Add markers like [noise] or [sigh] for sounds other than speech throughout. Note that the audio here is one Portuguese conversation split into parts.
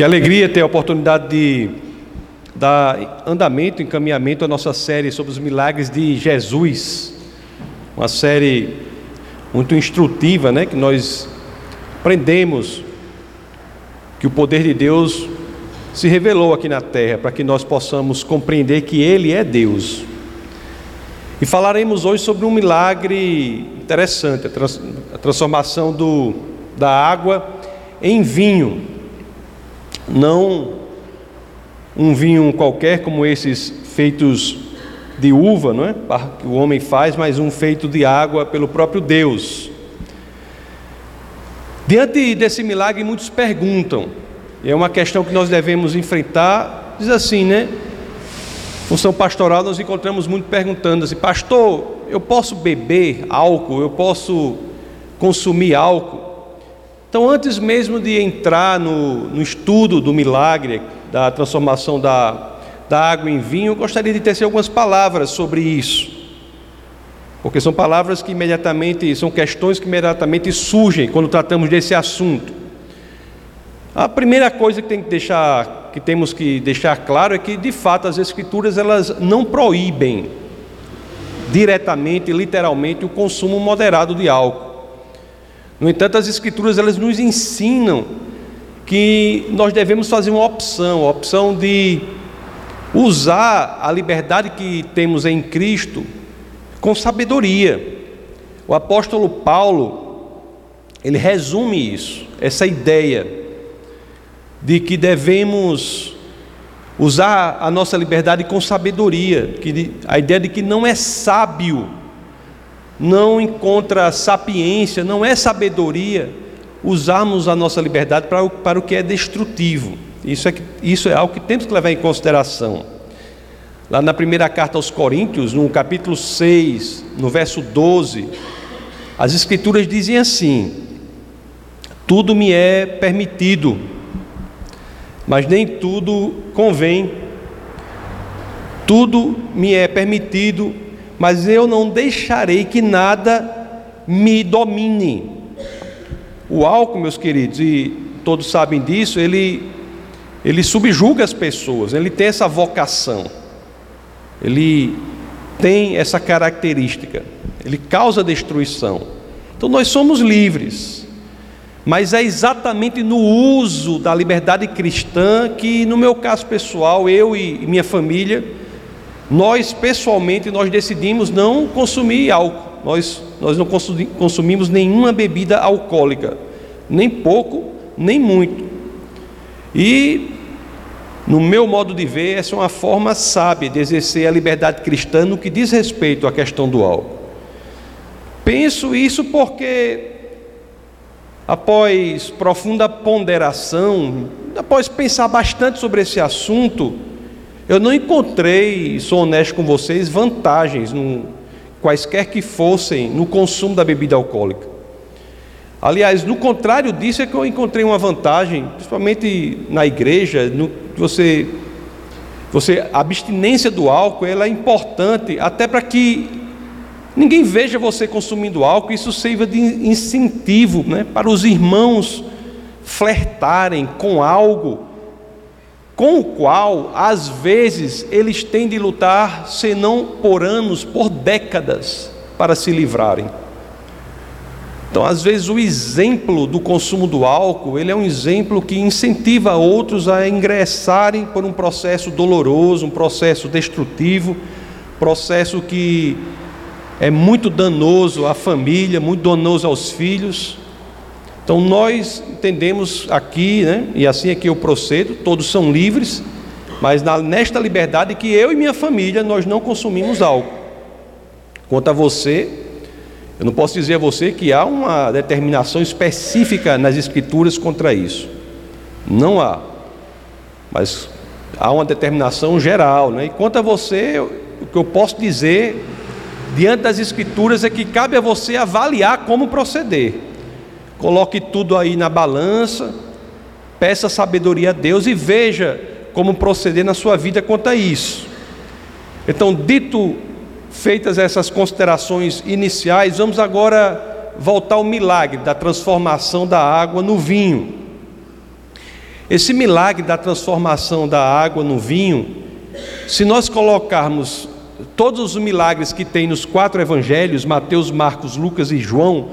Que alegria ter a oportunidade de dar andamento, encaminhamento à nossa série sobre os milagres de Jesus. Uma série muito instrutiva, né? Que nós aprendemos que o poder de Deus se revelou aqui na terra para que nós possamos compreender que Ele é Deus. E falaremos hoje sobre um milagre interessante, a, trans, a transformação do, da água em vinho. Não um vinho qualquer como esses feitos de uva, não é? Que o homem faz, mas um feito de água pelo próprio Deus. Diante desse milagre, muitos perguntam, e é uma questão que nós devemos enfrentar, diz assim, né? Função pastoral, nós encontramos muito perguntando assim, pastor, eu posso beber álcool, eu posso consumir álcool? Então, antes mesmo de entrar no, no estudo do milagre, da transformação da, da água em vinho, eu gostaria de tecer algumas palavras sobre isso. Porque são palavras que imediatamente, são questões que imediatamente surgem quando tratamos desse assunto. A primeira coisa que, tem que, deixar, que temos que deixar claro é que, de fato, as Escrituras elas não proíbem diretamente, literalmente, o consumo moderado de álcool. No entanto, as escrituras elas nos ensinam que nós devemos fazer uma opção, a opção de usar a liberdade que temos em Cristo com sabedoria. O apóstolo Paulo, ele resume isso, essa ideia de que devemos usar a nossa liberdade com sabedoria, que a ideia de que não é sábio não encontra sapiência, não é sabedoria usarmos a nossa liberdade para o, para o que é destrutivo. Isso é, isso é algo que temos que levar em consideração. Lá na primeira carta aos Coríntios, no capítulo 6, no verso 12, as Escrituras dizem assim: Tudo me é permitido, mas nem tudo convém. Tudo me é permitido, mas eu não deixarei que nada me domine. O álcool, meus queridos, e todos sabem disso, ele, ele subjuga as pessoas, ele tem essa vocação, ele tem essa característica, ele causa destruição. Então nós somos livres, mas é exatamente no uso da liberdade cristã que, no meu caso pessoal, eu e minha família, nós, pessoalmente, nós decidimos não consumir álcool. Nós, nós não consumimos nenhuma bebida alcoólica, nem pouco, nem muito. E, no meu modo de ver, essa é uma forma sábia de exercer a liberdade cristã no que diz respeito à questão do álcool. Penso isso porque, após profunda ponderação, após pensar bastante sobre esse assunto, eu não encontrei, sou honesto com vocês, vantagens, no, quaisquer que fossem, no consumo da bebida alcoólica. Aliás, no contrário disso é que eu encontrei uma vantagem, principalmente na igreja, no, você, você, a abstinência do álcool ela é importante até para que ninguém veja você consumindo álcool, isso sirva de incentivo né, para os irmãos flertarem com algo com o qual, às vezes, eles têm de lutar, se não por anos, por décadas, para se livrarem. Então, às vezes, o exemplo do consumo do álcool, ele é um exemplo que incentiva outros a ingressarem por um processo doloroso, um processo destrutivo, processo que é muito danoso à família, muito danoso aos filhos, então nós entendemos aqui, né, e assim é que eu procedo, todos são livres, mas na, nesta liberdade que eu e minha família nós não consumimos álcool. Quanto a você, eu não posso dizer a você que há uma determinação específica nas escrituras contra isso. Não há. Mas há uma determinação geral, né? E quanto a você, o que eu posso dizer diante das escrituras é que cabe a você avaliar como proceder. Coloque tudo aí na balança, peça sabedoria a Deus e veja como proceder na sua vida quanto a isso. Então, dito feitas essas considerações iniciais, vamos agora voltar ao milagre da transformação da água no vinho. Esse milagre da transformação da água no vinho, se nós colocarmos todos os milagres que tem nos quatro evangelhos, Mateus, Marcos, Lucas e João,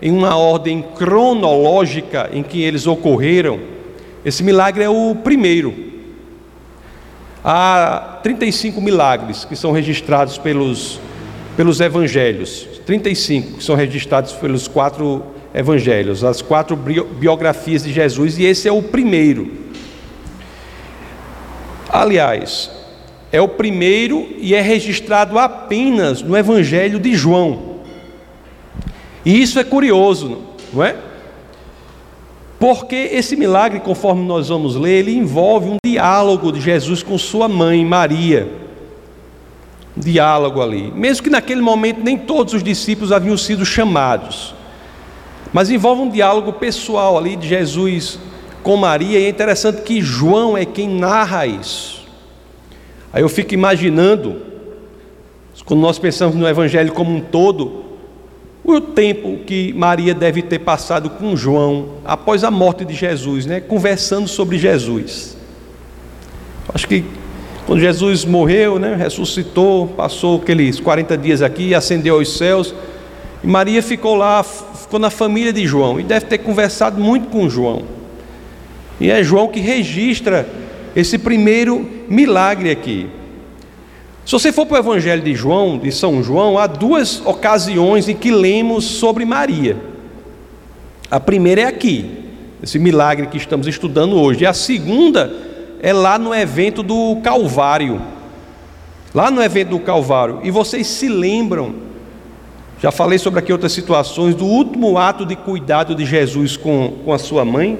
em uma ordem cronológica em que eles ocorreram, esse milagre é o primeiro. Há 35 milagres que são registrados pelos, pelos evangelhos, 35 que são registrados pelos quatro evangelhos, as quatro biografias de Jesus, e esse é o primeiro. Aliás, é o primeiro e é registrado apenas no evangelho de João. E isso é curioso, não é? Porque esse milagre, conforme nós vamos ler, ele envolve um diálogo de Jesus com sua mãe, Maria. Um diálogo ali. Mesmo que naquele momento nem todos os discípulos haviam sido chamados. Mas envolve um diálogo pessoal ali de Jesus com Maria, e é interessante que João é quem narra isso. Aí eu fico imaginando, quando nós pensamos no Evangelho como um todo, o tempo que Maria deve ter passado com João após a morte de Jesus, né, conversando sobre Jesus. Acho que quando Jesus morreu, né, ressuscitou, passou aqueles 40 dias aqui, ascendeu aos céus, e Maria ficou lá, ficou na família de João e deve ter conversado muito com João. E é João que registra esse primeiro milagre aqui. Se você for para o Evangelho de João, de São João, há duas ocasiões em que lemos sobre Maria. A primeira é aqui, esse milagre que estamos estudando hoje. E a segunda é lá no evento do Calvário. Lá no evento do Calvário. E vocês se lembram já falei sobre aqui outras situações do último ato de cuidado de Jesus com, com a sua mãe.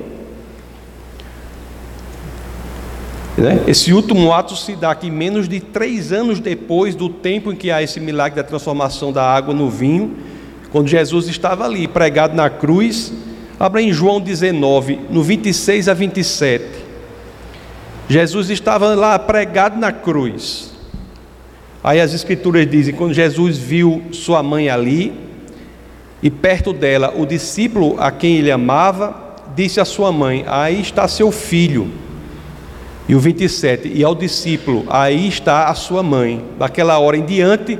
Né? Esse último ato se dá aqui menos de três anos depois do tempo em que há esse milagre da transformação da água no vinho, quando Jesus estava ali, pregado na cruz. Abra em João 19, no 26 a 27. Jesus estava lá pregado na cruz. Aí as escrituras dizem: quando Jesus viu sua mãe ali, e perto dela o discípulo a quem ele amava, disse à sua mãe: Aí está seu filho. E o 27, e ao discípulo: Aí está a sua mãe. Daquela hora em diante,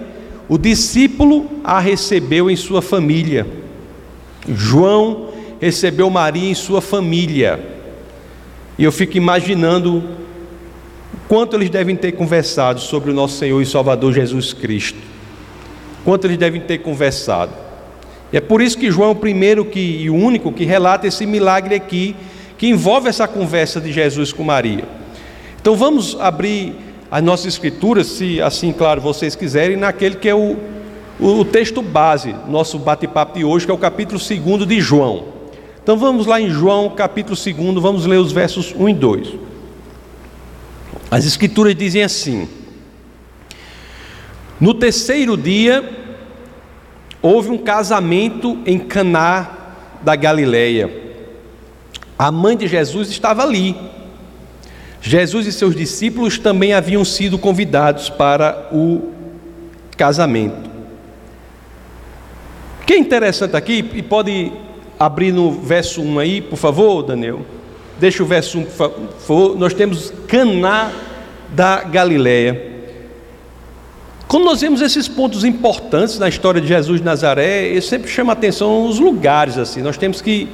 o discípulo a recebeu em sua família. João recebeu Maria em sua família. E eu fico imaginando Quanto eles devem ter conversado sobre o nosso Senhor e Salvador Jesus Cristo? Quanto eles devem ter conversado? E é por isso que João é o primeiro que, e o único que relata esse milagre aqui, que envolve essa conversa de Jesus com Maria. Então vamos abrir as nossas escrituras, se assim, claro, vocês quiserem, naquele que é o, o, texto base, nosso bate-papo de hoje, que é o capítulo 2 de João. Então vamos lá em João, capítulo 2, vamos ler os versos 1 e 2. As escrituras dizem assim: No terceiro dia houve um casamento em Caná da Galileia. A mãe de Jesus estava ali. Jesus e seus discípulos também haviam sido convidados para o casamento. O que é interessante aqui, e pode abrir no verso 1 aí, por favor, Daniel. Deixa o verso 1, por favor. Nós temos Caná da Galileia. Quando nós vemos esses pontos importantes na história de Jesus de Nazaré, ele sempre chama atenção os lugares assim. Nós temos que,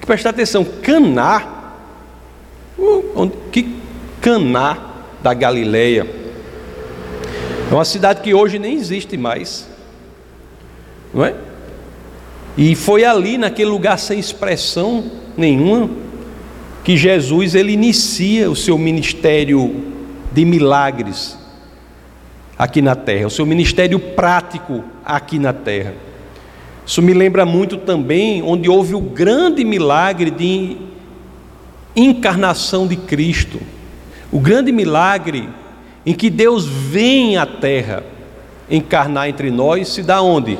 que prestar atenção. Caná, que Caná da Galileia? É uma cidade que hoje nem existe mais, não é? E foi ali naquele lugar sem expressão nenhuma que Jesus ele inicia o seu ministério de milagres aqui na terra, o seu ministério prático aqui na terra. Isso me lembra muito também onde houve o grande milagre de encarnação de Cristo. O grande milagre em que Deus vem à terra encarnar entre nós se dá onde?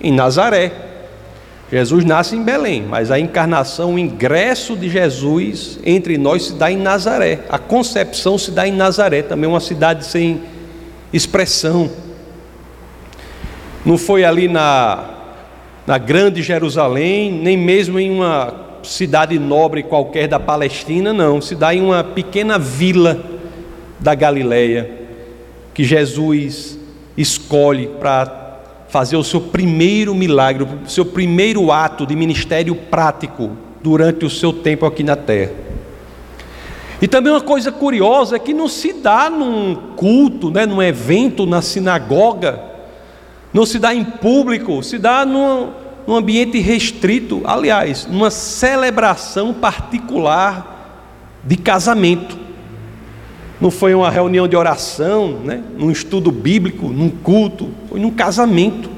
Em Nazaré. Jesus nasce em Belém, mas a encarnação, o ingresso de Jesus entre nós se dá em Nazaré. A concepção se dá em Nazaré, também uma cidade sem expressão. Não foi ali na, na grande Jerusalém, nem mesmo em uma cidade nobre qualquer da Palestina, não, se dá em uma pequena vila da Galileia que Jesus escolhe para fazer o seu primeiro milagre, o seu primeiro ato de ministério prático durante o seu tempo aqui na terra. E também uma coisa curiosa é que não se dá num culto, né, num evento na sinagoga, não se dá em público, se dá num, num ambiente restrito, aliás, numa celebração particular de casamento. Não foi uma reunião de oração, né? num estudo bíblico, num culto, foi num casamento.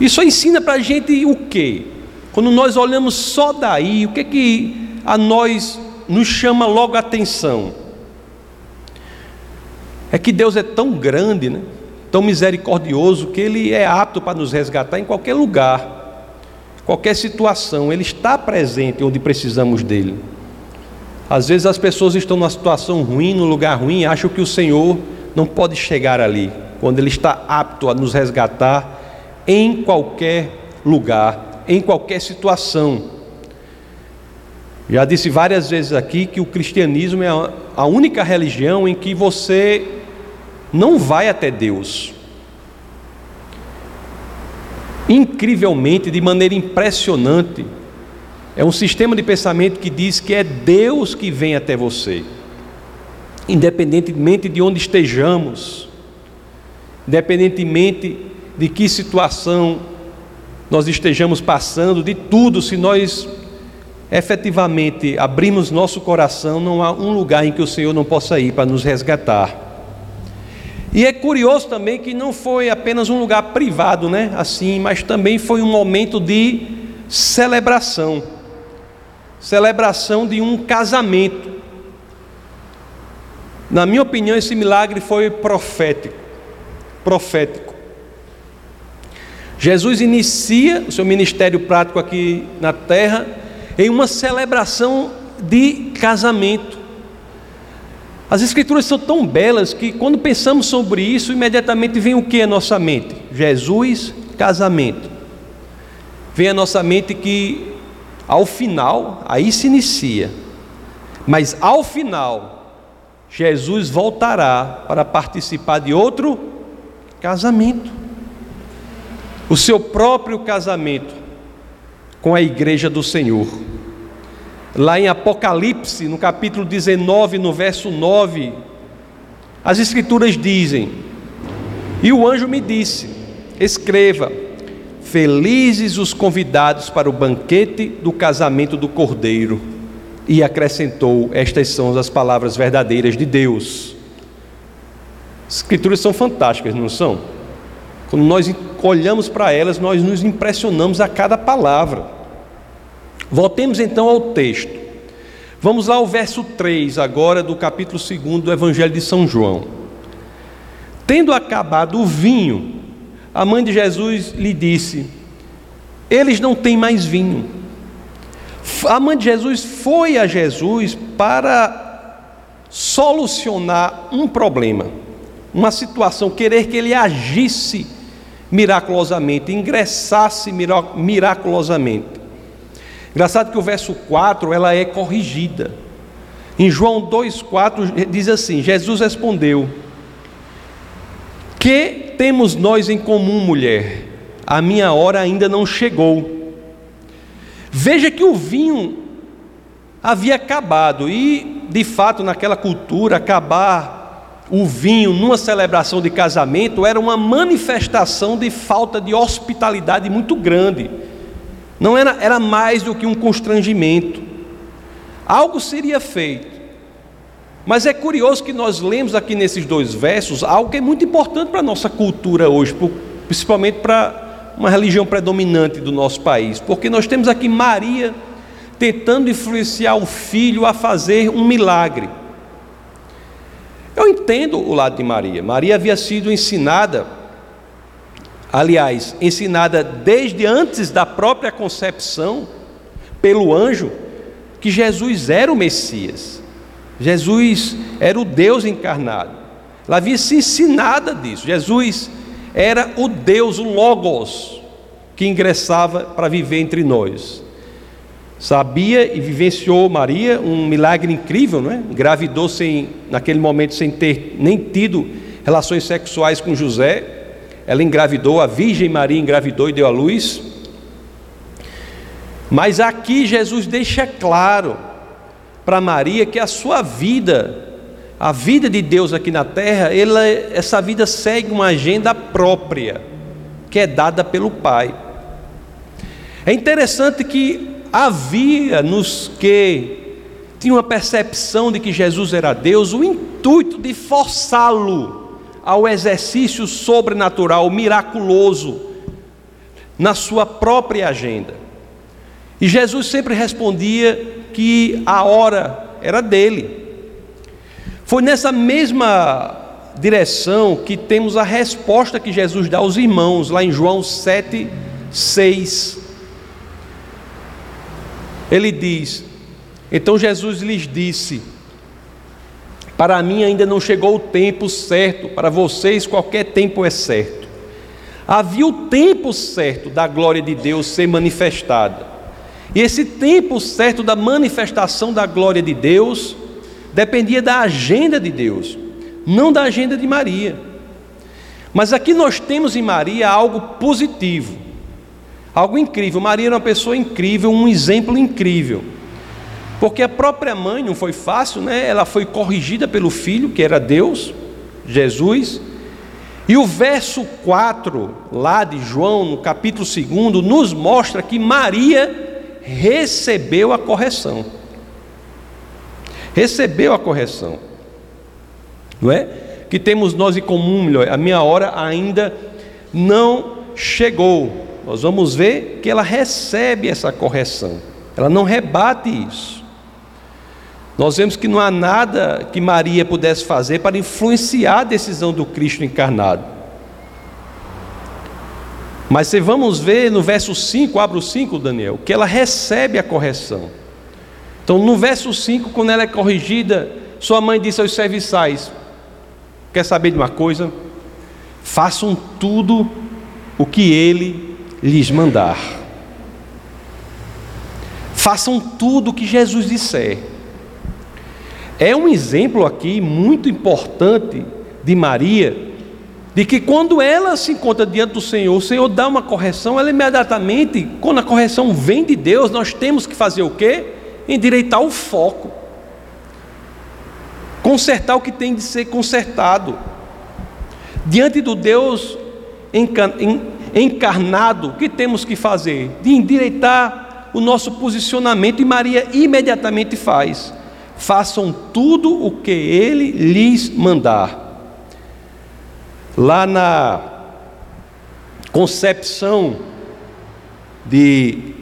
Isso ensina para a gente o quê? Quando nós olhamos só daí, o que é que a nós nos chama logo a atenção? É que Deus é tão grande, né? Tão misericordioso, que Ele é apto para nos resgatar em qualquer lugar, qualquer situação, Ele está presente onde precisamos dEle. Às vezes as pessoas estão numa situação ruim, num lugar ruim, e acham que o Senhor não pode chegar ali, quando Ele está apto a nos resgatar em qualquer lugar, em qualquer situação. Já disse várias vezes aqui que o cristianismo é a única religião em que você não vai até Deus. Incrivelmente, de maneira impressionante, é um sistema de pensamento que diz que é Deus que vem até você, independentemente de onde estejamos, independentemente de que situação nós estejamos passando, de tudo, se nós efetivamente abrimos nosso coração, não há um lugar em que o Senhor não possa ir para nos resgatar. E é curioso também que não foi apenas um lugar privado, né? Assim, mas também foi um momento de celebração celebração de um casamento. Na minha opinião, esse milagre foi profético. Profético. Jesus inicia o seu ministério prático aqui na terra em uma celebração de casamento. As escrituras são tão belas que quando pensamos sobre isso, imediatamente vem o que à nossa mente? Jesus, casamento. Vem à nossa mente que ao final, aí se inicia. Mas ao final, Jesus voltará para participar de outro casamento. O seu próprio casamento com a igreja do Senhor. Lá em Apocalipse, no capítulo 19, no verso 9, as Escrituras dizem: E o anjo me disse: Escreva, Felizes os convidados para o banquete do casamento do Cordeiro. E acrescentou: Estas são as palavras verdadeiras de Deus. As escrituras são fantásticas, não são? Quando nós olhamos para elas, nós nos impressionamos a cada palavra. Voltemos então ao texto. Vamos lá ao verso 3, agora do capítulo 2 do Evangelho de São João. Tendo acabado o vinho, a mãe de Jesus lhe disse: Eles não têm mais vinho. A mãe de Jesus foi a Jesus para solucionar um problema, uma situação, querer que ele agisse miraculosamente, ingressasse miraculosamente. Engraçado que o verso 4 ela é corrigida. Em João 2,4 diz assim: Jesus respondeu: Que temos nós em comum, mulher? A minha hora ainda não chegou. Veja que o vinho havia acabado, e de fato, naquela cultura, acabar o vinho numa celebração de casamento era uma manifestação de falta de hospitalidade muito grande. Não era, era mais do que um constrangimento. Algo seria feito mas é curioso que nós lemos aqui nesses dois versos algo que é muito importante para a nossa cultura hoje, principalmente para uma religião predominante do nosso país, porque nós temos aqui Maria tentando influenciar o filho a fazer um milagre. Eu entendo o lado de Maria. Maria havia sido ensinada, aliás, ensinada desde antes da própria concepção, pelo anjo, que Jesus era o Messias. Jesus era o Deus encarnado. Ela havia se ensinada disso. Jesus era o Deus, o Logos, que ingressava para viver entre nós. Sabia e vivenciou Maria um milagre incrível, não é? Engravidou sem, naquele momento sem ter nem tido relações sexuais com José. Ela engravidou, a Virgem Maria engravidou e deu à luz. Mas aqui Jesus deixa claro para Maria que a sua vida, a vida de Deus aqui na terra, ela, essa vida segue uma agenda própria, que é dada pelo Pai. É interessante que havia nos que tinham uma percepção de que Jesus era Deus, o intuito de forçá-lo ao exercício sobrenatural, miraculoso, na sua própria agenda. E Jesus sempre respondia que a hora era dele. Foi nessa mesma direção que temos a resposta que Jesus dá aos irmãos, lá em João 7, 6. Ele diz: Então Jesus lhes disse: Para mim ainda não chegou o tempo certo, para vocês qualquer tempo é certo. Havia o tempo certo da glória de Deus ser manifestada. E esse tempo certo da manifestação da glória de Deus dependia da agenda de Deus, não da agenda de Maria. Mas aqui nós temos em Maria algo positivo. Algo incrível. Maria era uma pessoa incrível, um exemplo incrível. Porque a própria mãe não foi fácil, né? Ela foi corrigida pelo filho, que era Deus, Jesus. E o verso 4, lá de João, no capítulo 2, nos mostra que Maria recebeu a correção. Recebeu a correção. Não é? Que temos nós em comum, a minha hora ainda não chegou nós vamos ver que ela recebe essa correção, ela não rebate isso. Nós vemos que não há nada que Maria pudesse fazer para influenciar a decisão do Cristo encarnado. Mas se vamos ver no verso 5, abra o 5, Daniel, que ela recebe a correção. Então, no verso 5, quando ela é corrigida, sua mãe disse aos serviçais: Quer saber de uma coisa? Façam tudo o que ele lhes mandar. Façam tudo o que Jesus disser. É um exemplo aqui muito importante de Maria, de que quando ela se encontra diante do Senhor, o Senhor dá uma correção, ela imediatamente, quando a correção vem de Deus, nós temos que fazer o quê? Endireitar o foco. Consertar o que tem de ser consertado. Diante do Deus encarnado, o que temos que fazer? De endireitar o nosso posicionamento, e Maria imediatamente faz. Façam tudo o que ele lhes mandar. Lá na concepção de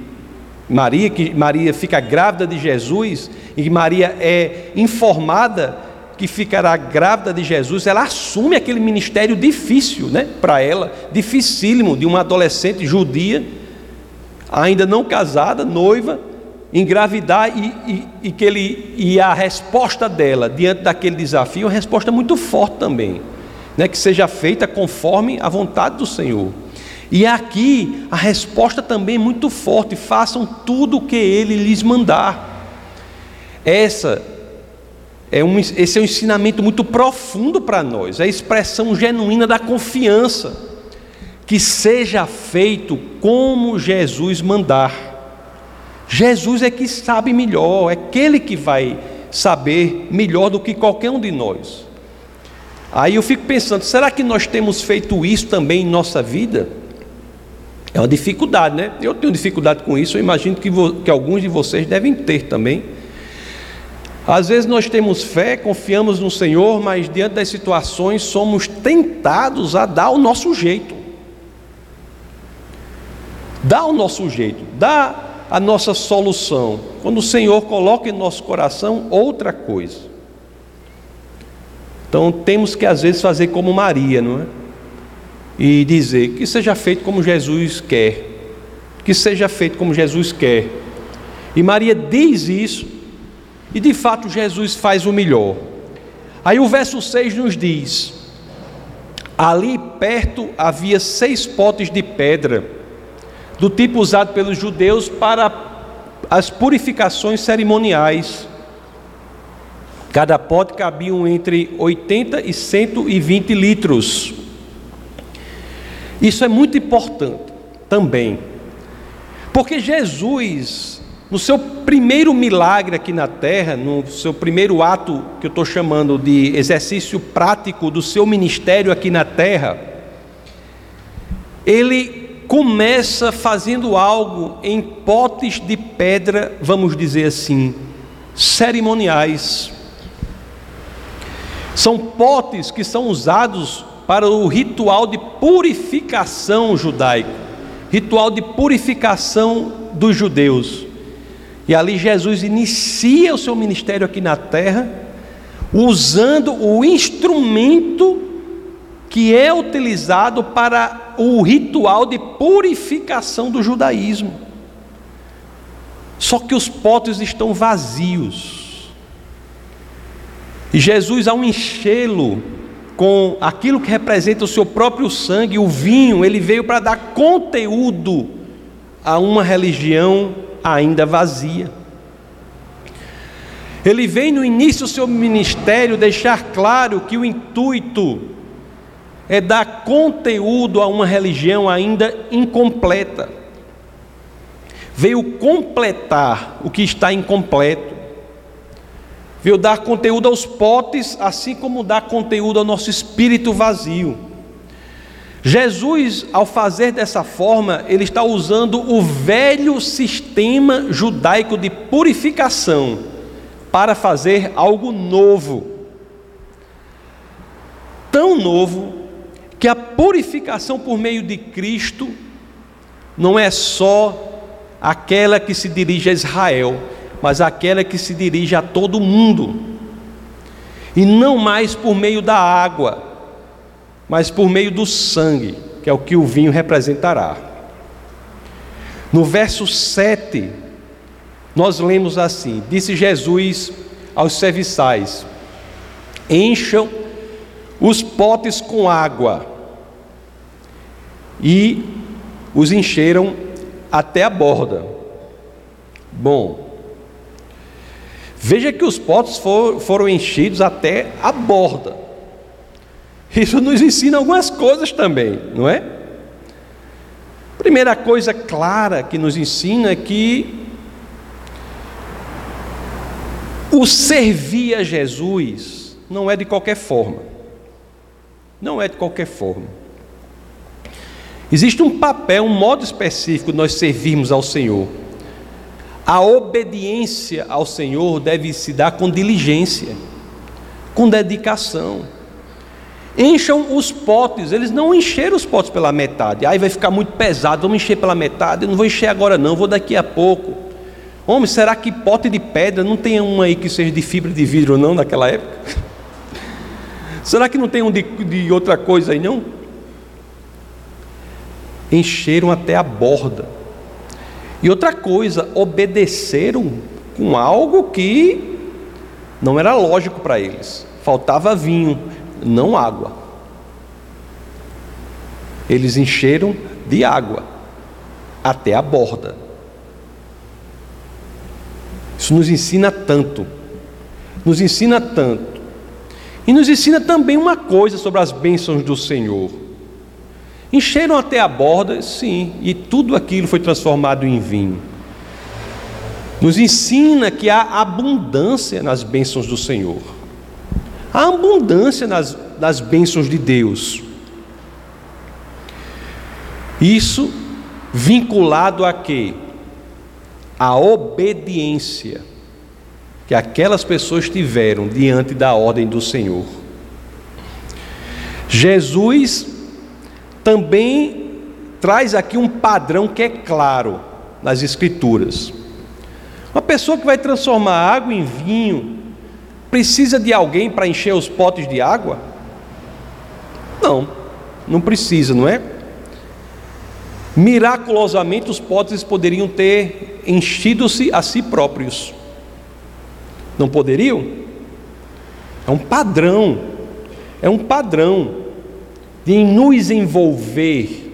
Maria, que Maria fica grávida de Jesus, e Maria é informada que ficará grávida de Jesus, ela assume aquele ministério difícil, né, para ela, dificílimo, de uma adolescente judia, ainda não casada, noiva, engravidar e, e, e, que ele, e a resposta dela diante daquele desafio é uma resposta muito forte também, né, que seja feita conforme a vontade do Senhor. E aqui a resposta também é muito forte: façam tudo o que ele lhes mandar. Essa é um, esse é um ensinamento muito profundo para nós, é a expressão genuína da confiança, que seja feito como Jesus mandar. Jesus é que sabe melhor, é aquele que vai saber melhor do que qualquer um de nós. Aí eu fico pensando, será que nós temos feito isso também em nossa vida? É uma dificuldade, né? Eu tenho dificuldade com isso, eu imagino que, que alguns de vocês devem ter também. Às vezes nós temos fé, confiamos no Senhor, mas diante das situações somos tentados a dar o nosso jeito. Dá o nosso jeito, dá a nossa solução. Quando o Senhor coloca em nosso coração outra coisa. Então temos que às vezes fazer como Maria, não é? E dizer que seja feito como Jesus quer. Que seja feito como Jesus quer. E Maria diz isso e de fato Jesus faz o melhor. Aí o verso 6 nos diz: Ali perto havia seis potes de pedra, do tipo usado pelos judeus para as purificações cerimoniais. Cada pote cabia entre 80 e 120 litros. Isso é muito importante também, porque Jesus, no seu primeiro milagre aqui na terra, no seu primeiro ato que eu estou chamando de exercício prático do seu ministério aqui na terra, ele começa fazendo algo em potes de pedra, vamos dizer assim, cerimoniais. São potes que são usados para o ritual de purificação judaico, ritual de purificação dos judeus. E ali Jesus inicia o seu ministério aqui na terra, usando o instrumento que é utilizado para o ritual de purificação do judaísmo. Só que os potes estão vazios. E Jesus, ao enchê-lo com aquilo que representa o seu próprio sangue, o vinho, ele veio para dar conteúdo a uma religião ainda vazia. Ele vem no início do seu ministério deixar claro que o intuito é dar conteúdo a uma religião ainda incompleta. Veio completar o que está incompleto veio dar conteúdo aos potes, assim como dar conteúdo ao nosso espírito vazio. Jesus, ao fazer dessa forma, ele está usando o velho sistema judaico de purificação para fazer algo novo. Tão novo purificação por meio de Cristo não é só aquela que se dirige a Israel, mas aquela que se dirige a todo mundo, e não mais por meio da água, mas por meio do sangue, que é o que o vinho representará. No verso 7, nós lemos assim: Disse Jesus aos serviçais: Encham os potes com água, e os encheram até a borda. Bom, Veja que os potes for, foram enchidos até a borda. Isso nos ensina algumas coisas também, não é? Primeira coisa clara que nos ensina é que o servir a Jesus não é de qualquer forma. Não é de qualquer forma. Existe um papel, um modo específico de nós servirmos ao Senhor. A obediência ao Senhor deve se dar com diligência, com dedicação. Encham os potes, eles não encheram os potes pela metade. Aí vai ficar muito pesado, vamos encher pela metade. Eu não vou encher agora, não, vou daqui a pouco. Homem, será que pote de pedra não tem um aí que seja de fibra de vidro, não, naquela época? [laughs] será que não tem um de, de outra coisa aí, não? Encheram até a borda. E outra coisa, obedeceram com algo que não era lógico para eles. Faltava vinho, não água. Eles encheram de água até a borda. Isso nos ensina tanto. Nos ensina tanto. E nos ensina também uma coisa sobre as bênçãos do Senhor. Encheram até a borda, sim, e tudo aquilo foi transformado em vinho. Nos ensina que há abundância nas bênçãos do Senhor, há abundância nas, nas bênçãos de Deus. Isso vinculado a quê? A obediência que aquelas pessoas tiveram diante da ordem do Senhor. Jesus também traz aqui um padrão que é claro nas Escrituras. Uma pessoa que vai transformar água em vinho precisa de alguém para encher os potes de água? Não, não precisa, não é? Miraculosamente os potes poderiam ter enchido-se a si próprios. Não poderiam? É um padrão, é um padrão de nos envolver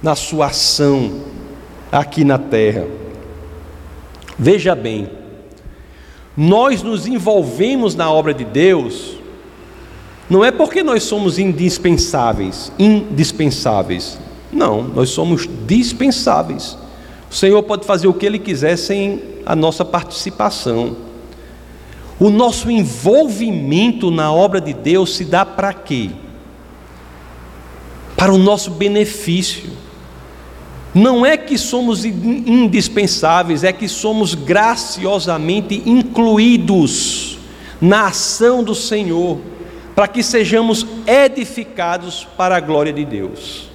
na sua ação aqui na terra. Veja bem, nós nos envolvemos na obra de Deus, não é porque nós somos indispensáveis, indispensáveis. Não, nós somos dispensáveis. O Senhor pode fazer o que Ele quiser sem a nossa participação. O nosso envolvimento na obra de Deus se dá para quê? Para o nosso benefício. Não é que somos indispensáveis, é que somos graciosamente incluídos na ação do Senhor, para que sejamos edificados para a glória de Deus.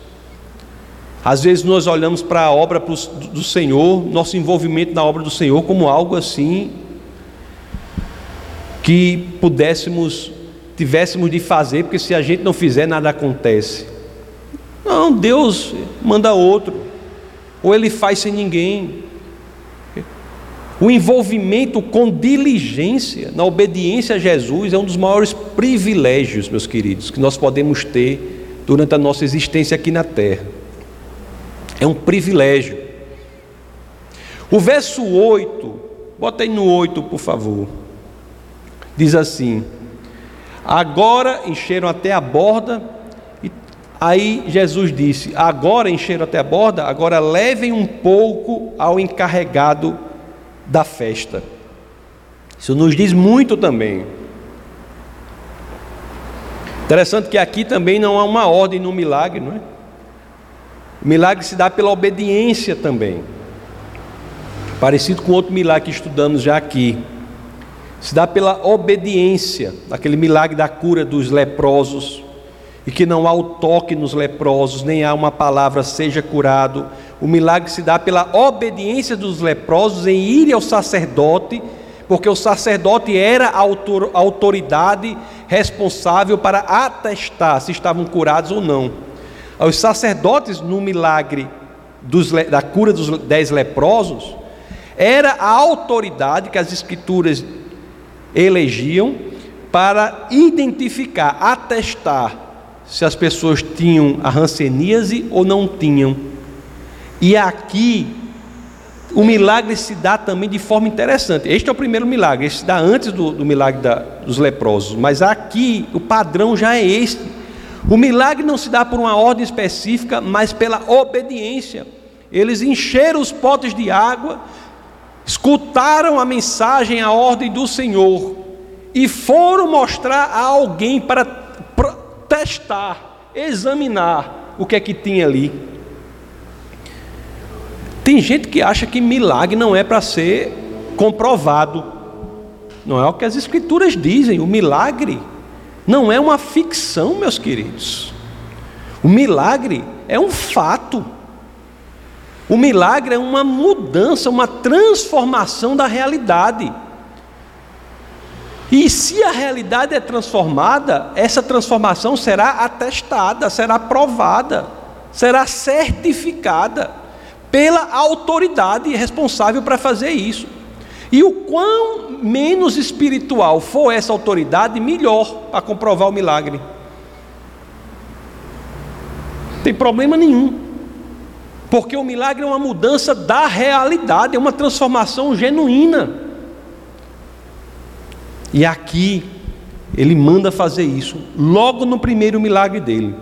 Às vezes nós olhamos para a obra do Senhor, nosso envolvimento na obra do Senhor, como algo assim que pudéssemos, tivéssemos de fazer, porque se a gente não fizer, nada acontece. Não, Deus manda outro, ou Ele faz sem ninguém. O envolvimento com diligência na obediência a Jesus é um dos maiores privilégios, meus queridos, que nós podemos ter durante a nossa existência aqui na terra. É um privilégio. O verso 8, bota aí no 8, por favor diz assim: Agora encheram até a borda. Aí Jesus disse: Agora encheram até a borda, agora levem um pouco ao encarregado da festa. Isso nos diz muito também. Interessante que aqui também não há uma ordem no milagre, não é? O milagre se dá pela obediência também. Parecido com outro milagre que estudamos já aqui se dá pela obediência, aquele milagre da cura dos leprosos, e que não há o toque nos leprosos, nem há uma palavra seja curado. O milagre se dá pela obediência dos leprosos em ir ao sacerdote, porque o sacerdote era a autoridade responsável para atestar se estavam curados ou não. Os sacerdotes, no milagre dos, da cura dos dez leprosos, era a autoridade que as escrituras elegiam para identificar, atestar se as pessoas tinham a ranceníase ou não tinham. E aqui o milagre se dá também de forma interessante. Este é o primeiro milagre, este se dá antes do, do milagre da, dos leprosos, mas aqui o padrão já é este. O milagre não se dá por uma ordem específica, mas pela obediência. Eles encheram os potes de água, escutaram a mensagem, a ordem do Senhor e foram mostrar a alguém para testar, examinar o que é que tinha ali. Tem gente que acha que milagre não é para ser comprovado. Não é o que as escrituras dizem. O milagre não é uma ficção, meus queridos. O milagre é um fato. O milagre é uma mudança, uma transformação da realidade. E se a realidade é transformada, essa transformação será atestada, será provada, será certificada pela autoridade responsável para fazer isso. E o quão menos espiritual for essa autoridade, melhor para comprovar o milagre. Não tem problema nenhum. Porque o milagre é uma mudança da realidade, é uma transformação genuína. E aqui ele manda fazer isso logo no primeiro milagre dele.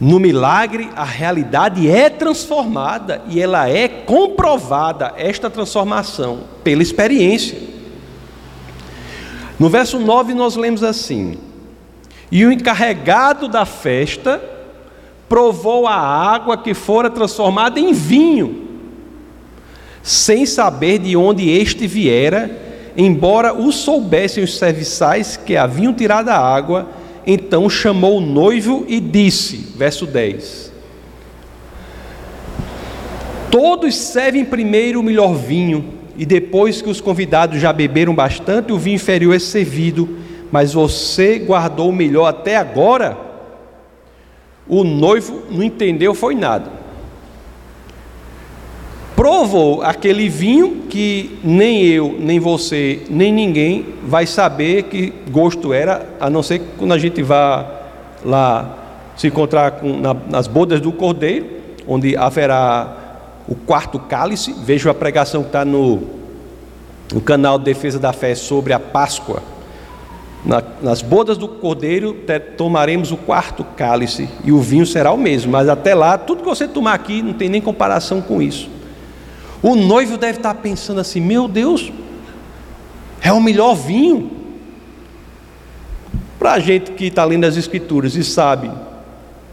No milagre, a realidade é transformada e ela é comprovada, esta transformação, pela experiência. No verso 9, nós lemos assim: E o encarregado da festa provou a água que fora transformada em vinho, sem saber de onde este viera, embora o soubessem os serviçais que haviam tirado a água, então chamou o noivo e disse, verso 10: Todos servem primeiro o melhor vinho, e depois que os convidados já beberam bastante, o vinho inferior é servido, mas você guardou o melhor até agora? O noivo não entendeu foi nada. Provou aquele vinho que nem eu, nem você, nem ninguém vai saber que gosto era, a não ser quando a gente vá lá se encontrar com, na, nas bodas do cordeiro, onde haverá o quarto cálice. Veja a pregação que está no, no canal Defesa da Fé sobre a Páscoa. Na, nas bodas do cordeiro tomaremos o quarto cálice e o vinho será o mesmo, mas até lá, tudo que você tomar aqui não tem nem comparação com isso. O noivo deve estar pensando assim: meu Deus, é o melhor vinho. Para a gente que está lendo as Escrituras e sabe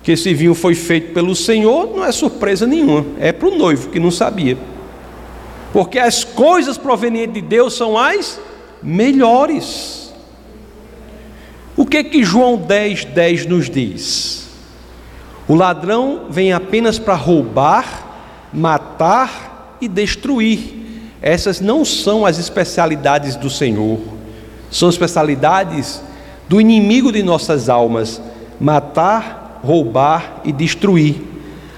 que esse vinho foi feito pelo Senhor, não é surpresa nenhuma, é para o noivo que não sabia. Porque as coisas provenientes de Deus são as melhores. O que que João 10, 10 nos diz? O ladrão vem apenas para roubar, matar e destruir. Essas não são as especialidades do Senhor, são especialidades do inimigo de nossas almas: matar, roubar e destruir.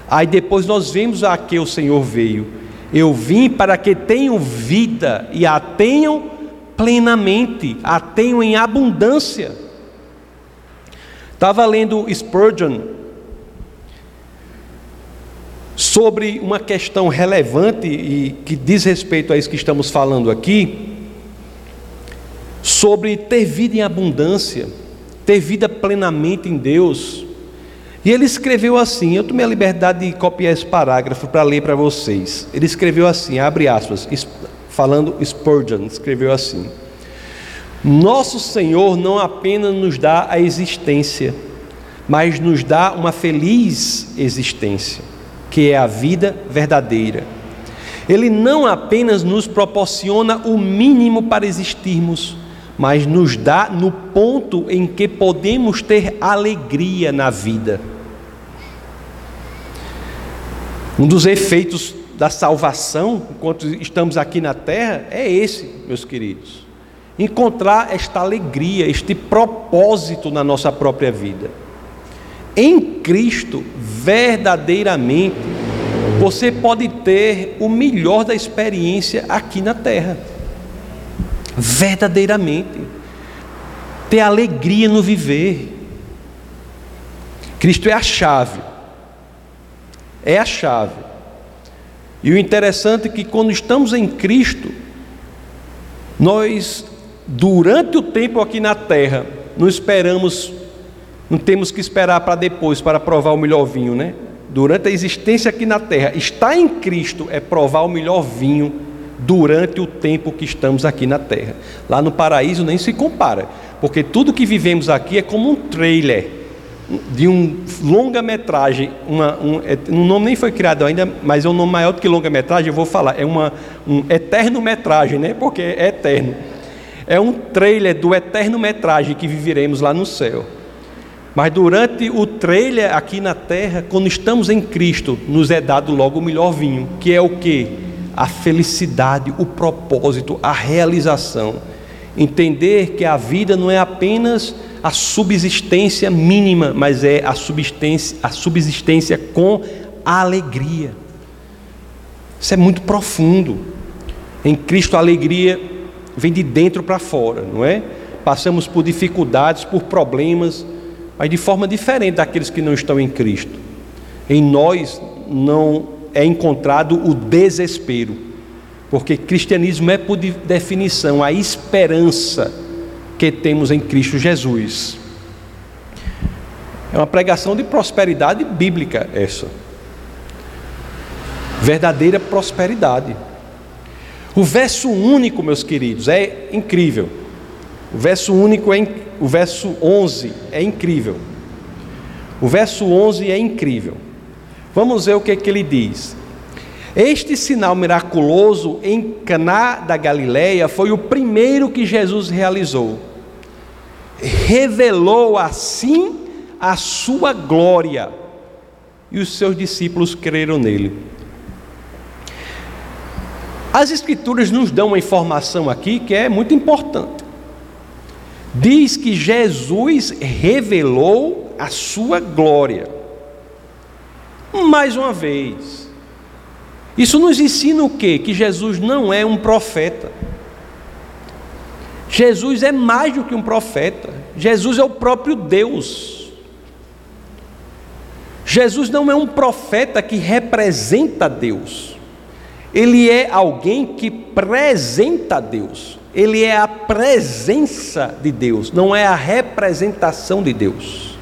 Aí depois nós vemos a que o Senhor veio. Eu vim para que tenham vida e a tenham plenamente, a tenham em abundância. Estava lendo Spurgeon sobre uma questão relevante e que diz respeito a isso que estamos falando aqui sobre ter vida em abundância, ter vida plenamente em Deus. E ele escreveu assim, eu tomei a liberdade de copiar esse parágrafo para ler para vocês. Ele escreveu assim, abre aspas, falando Spurgeon, escreveu assim: Nosso Senhor não apenas nos dá a existência, mas nos dá uma feliz existência, que é a vida verdadeira. Ele não apenas nos proporciona o mínimo para existirmos, mas nos dá no ponto em que podemos ter alegria na vida. Um dos efeitos da salvação, enquanto estamos aqui na terra, é esse, meus queridos. Encontrar esta alegria, este propósito na nossa própria vida. Em Cristo, verdadeiramente, você pode ter o melhor da experiência aqui na terra verdadeiramente, ter alegria no viver. Cristo é a chave, é a chave. E o interessante é que quando estamos em Cristo, nós, durante o tempo aqui na terra, não esperamos, não temos que esperar para depois para provar o melhor vinho, né? Durante a existência aqui na terra, estar em Cristo é provar o melhor vinho durante o tempo que estamos aqui na terra. Lá no paraíso nem se compara, porque tudo que vivemos aqui é como um trailer de um longa-metragem, uma, um, é, um nome nem foi criado ainda, mas é um nome maior do que longa-metragem, eu vou falar, é uma um eterno-metragem, né? porque é eterno. É um trailer do eterno-metragem que viveremos lá no céu. Mas durante o trailer aqui na terra, quando estamos em Cristo, nos é dado logo o melhor vinho, que é o que? a felicidade, o propósito, a realização. Entender que a vida não é apenas a subsistência mínima, mas é a subsistência, a subsistência com alegria. Isso é muito profundo. Em Cristo a alegria vem de dentro para fora, não é? Passamos por dificuldades, por problemas, mas de forma diferente daqueles que não estão em Cristo. Em nós não é encontrado o desespero, porque cristianismo é, por definição, a esperança que temos em Cristo Jesus. É uma pregação de prosperidade bíblica essa. Verdadeira prosperidade. O verso único, meus queridos, é incrível. O verso único é o verso 11 é incrível. O verso 11 é incrível. Vamos ver o que, é que ele diz. Este sinal miraculoso em Caná da Galileia foi o primeiro que Jesus realizou. Revelou assim a sua glória, e os seus discípulos creram nele. As escrituras nos dão uma informação aqui que é muito importante. Diz que Jesus revelou a sua glória. Mais uma vez, isso nos ensina o quê? Que Jesus não é um profeta. Jesus é mais do que um profeta. Jesus é o próprio Deus. Jesus não é um profeta que representa Deus. Ele é alguém que apresenta Deus. Ele é a presença de Deus, não é a representação de Deus.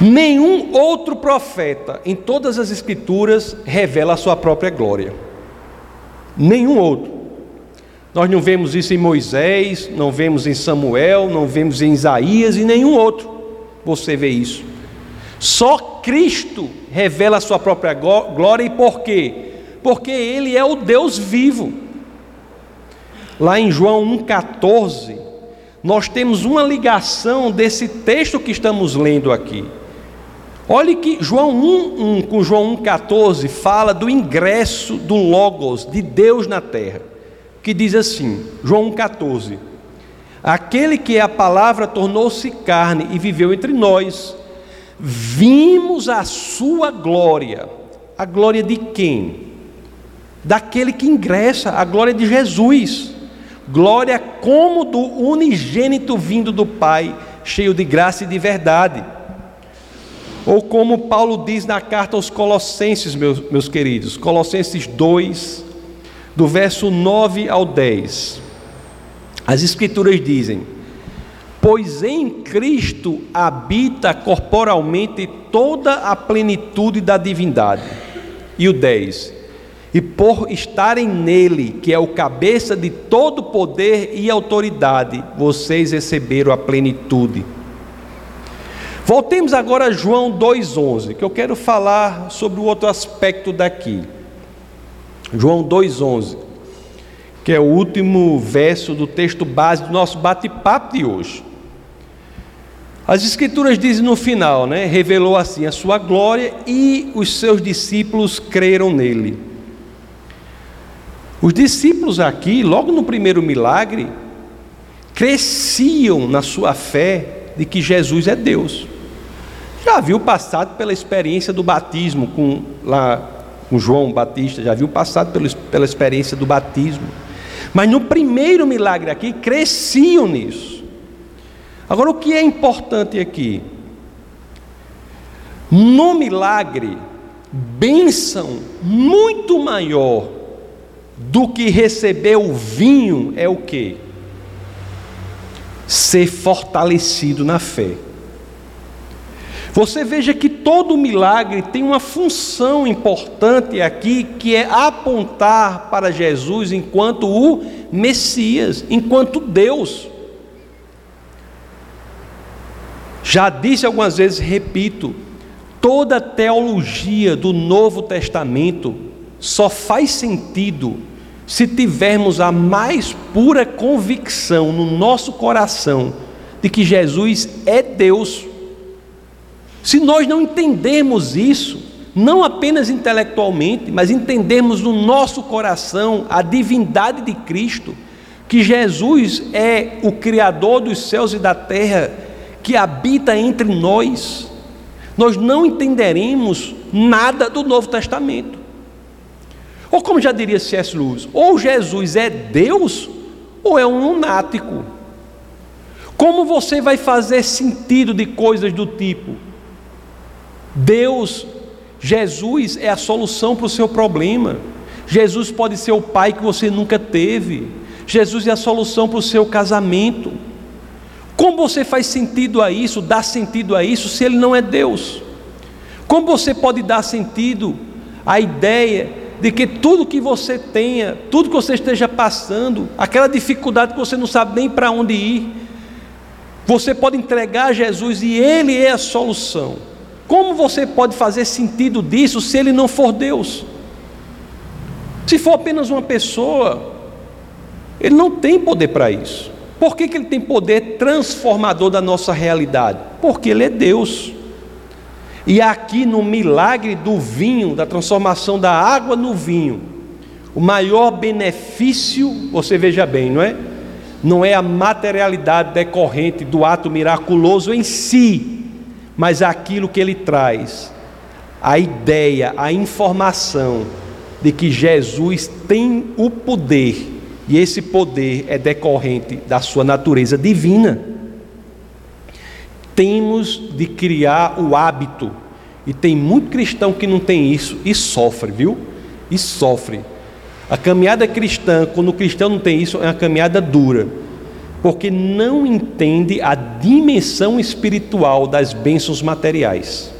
Nenhum outro profeta em todas as Escrituras revela a sua própria glória. Nenhum outro. Nós não vemos isso em Moisés, não vemos em Samuel, não vemos em Isaías e nenhum outro. Você vê isso. Só Cristo revela a sua própria glória e por quê? Porque Ele é o Deus vivo. Lá em João 1,14, nós temos uma ligação desse texto que estamos lendo aqui. Olhe que João 1, 1 com João 1,14 fala do ingresso do Logos, de Deus na terra, que diz assim, João 1,14: Aquele que é a palavra tornou-se carne e viveu entre nós, vimos a sua glória. A glória de quem? Daquele que ingressa, a glória de Jesus. Glória como do unigênito vindo do Pai, cheio de graça e de verdade. Ou como Paulo diz na carta aos Colossenses, meus, meus queridos, Colossenses 2, do verso 9 ao 10. As Escrituras dizem: Pois em Cristo habita corporalmente toda a plenitude da divindade. E o 10: e por estarem nele, que é o cabeça de todo poder e autoridade, vocês receberam a plenitude. Voltemos agora a João 2,11, que eu quero falar sobre o outro aspecto daqui. João 2,11, que é o último verso do texto base do nosso bate-papo de hoje. As Escrituras dizem no final, né? Revelou assim a sua glória e os seus discípulos creram nele. Os discípulos aqui, logo no primeiro milagre, cresciam na sua fé de que Jesus é Deus. Já viu passado pela experiência do batismo com lá com João Batista, já viu passado pelo, pela experiência do batismo. Mas no primeiro milagre aqui, cresciam nisso. Agora, o que é importante aqui? No milagre, bênção muito maior do que receber o vinho é o que? Ser fortalecido na fé. Você veja que todo milagre tem uma função importante aqui, que é apontar para Jesus enquanto o Messias, enquanto Deus. Já disse algumas vezes, repito, toda teologia do Novo Testamento só faz sentido se tivermos a mais pura convicção no nosso coração de que Jesus é Deus. Se nós não entendermos isso, não apenas intelectualmente, mas entendermos no nosso coração a divindade de Cristo, que Jesus é o Criador dos céus e da terra, que habita entre nós, nós não entenderemos nada do Novo Testamento. Ou como já diria C.S. Lewis, ou Jesus é Deus ou é um lunático. Como você vai fazer sentido de coisas do tipo Deus, Jesus é a solução para o seu problema. Jesus pode ser o pai que você nunca teve. Jesus é a solução para o seu casamento. Como você faz sentido a isso, dá sentido a isso, se ele não é Deus? Como você pode dar sentido à ideia de que tudo que você tenha, tudo que você esteja passando, aquela dificuldade que você não sabe nem para onde ir, você pode entregar a Jesus e Ele é a solução. Como você pode fazer sentido disso se Ele não for Deus? Se for apenas uma pessoa, Ele não tem poder para isso. Por que, que Ele tem poder transformador da nossa realidade? Porque Ele é Deus. E aqui no milagre do vinho, da transformação da água no vinho, o maior benefício, você veja bem, não é? Não é a materialidade decorrente do ato miraculoso em si, mas aquilo que ele traz, a ideia, a informação de que Jesus tem o poder, e esse poder é decorrente da sua natureza divina. Temos de criar o hábito, e tem muito cristão que não tem isso e sofre, viu? e sofre. A caminhada cristã, quando o cristão não tem isso, é uma caminhada dura, porque não entende a dimensão espiritual das bênçãos materiais.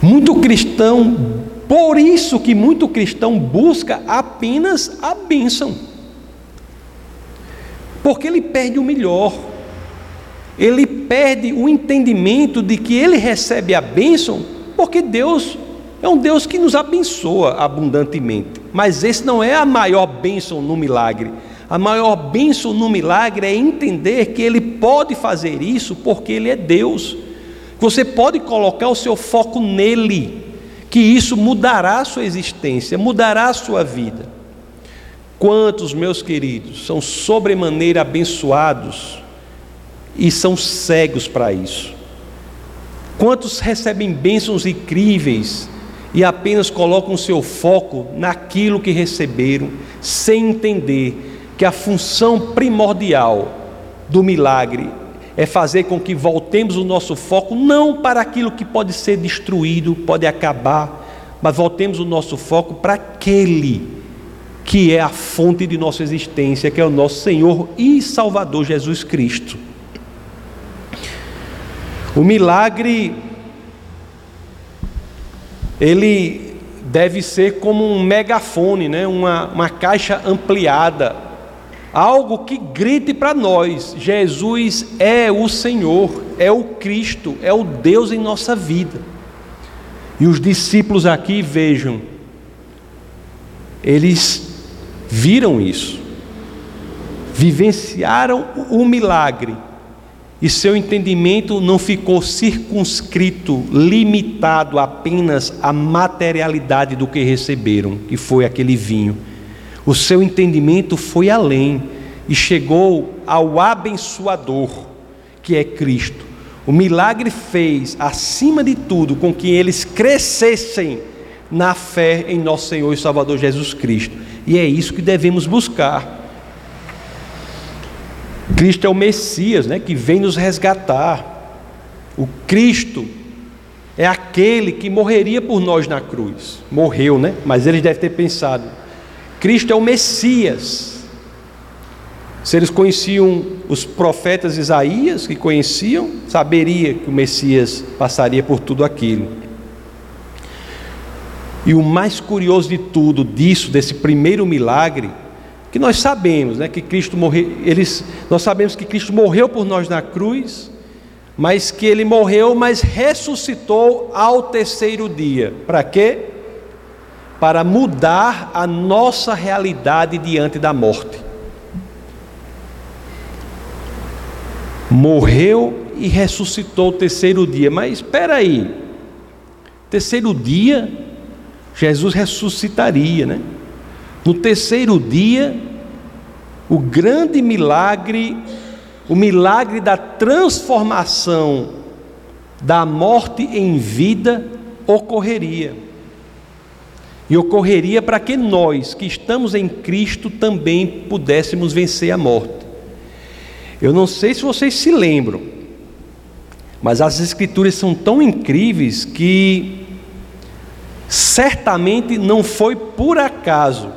Muito cristão, por isso que muito cristão busca apenas a bênção, porque ele perde o melhor, ele perde o entendimento de que ele recebe a bênção, porque Deus é um Deus que nos abençoa abundantemente, mas esse não é a maior bênção no milagre. A maior bênção no milagre é entender que Ele pode fazer isso porque Ele é Deus. Você pode colocar o seu foco nele, que isso mudará a sua existência, mudará a sua vida. Quantos, meus queridos, são sobremaneira abençoados e são cegos para isso? Quantos recebem bênçãos incríveis e apenas colocam seu foco naquilo que receberam, sem entender que a função primordial do milagre é fazer com que voltemos o nosso foco não para aquilo que pode ser destruído, pode acabar, mas voltemos o nosso foco para aquele que é a fonte de nossa existência, que é o nosso Senhor e Salvador Jesus Cristo. O milagre ele deve ser como um megafone, né? uma, uma caixa ampliada, algo que grite para nós: Jesus é o Senhor, é o Cristo, é o Deus em nossa vida. E os discípulos aqui, vejam, eles viram isso, vivenciaram o milagre e seu entendimento não ficou circunscrito, limitado apenas à materialidade do que receberam, que foi aquele vinho. O seu entendimento foi além e chegou ao abençoador, que é Cristo. O milagre fez, acima de tudo, com que eles crescessem na fé em nosso Senhor e Salvador Jesus Cristo. E é isso que devemos buscar. Cristo é o Messias, né, que vem nos resgatar. O Cristo é aquele que morreria por nós na cruz. Morreu, né? Mas eles devem ter pensado: Cristo é o Messias. Se eles conheciam os profetas Isaías, que conheciam, saberia que o Messias passaria por tudo aquilo. E o mais curioso de tudo disso, desse primeiro milagre, que nós sabemos, né, que Cristo morreu, eles, nós sabemos que Cristo morreu por nós na cruz, mas que ele morreu, mas ressuscitou ao terceiro dia. Para quê? Para mudar a nossa realidade diante da morte. Morreu e ressuscitou o terceiro dia. Mas espera aí. Terceiro dia, Jesus ressuscitaria, né? No terceiro dia, o grande milagre, o milagre da transformação da morte em vida ocorreria. E ocorreria para que nós, que estamos em Cristo, também pudéssemos vencer a morte. Eu não sei se vocês se lembram, mas as Escrituras são tão incríveis que certamente não foi por acaso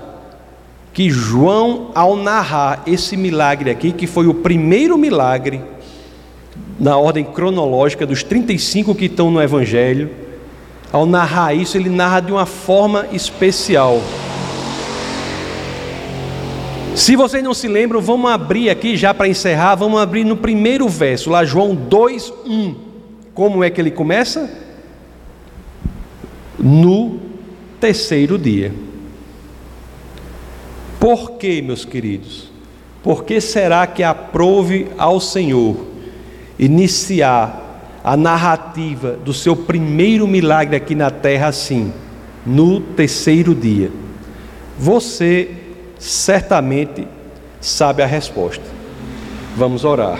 que João, ao narrar esse milagre aqui, que foi o primeiro milagre, na ordem cronológica dos 35 que estão no Evangelho, ao narrar isso, ele narra de uma forma especial. Se vocês não se lembram, vamos abrir aqui já para encerrar, vamos abrir no primeiro verso, lá João 2:1. Como é que ele começa? No terceiro dia. Por que, meus queridos? Por que será que aprove ao Senhor iniciar a narrativa do seu primeiro milagre aqui na terra assim, no terceiro dia? Você certamente sabe a resposta. Vamos orar.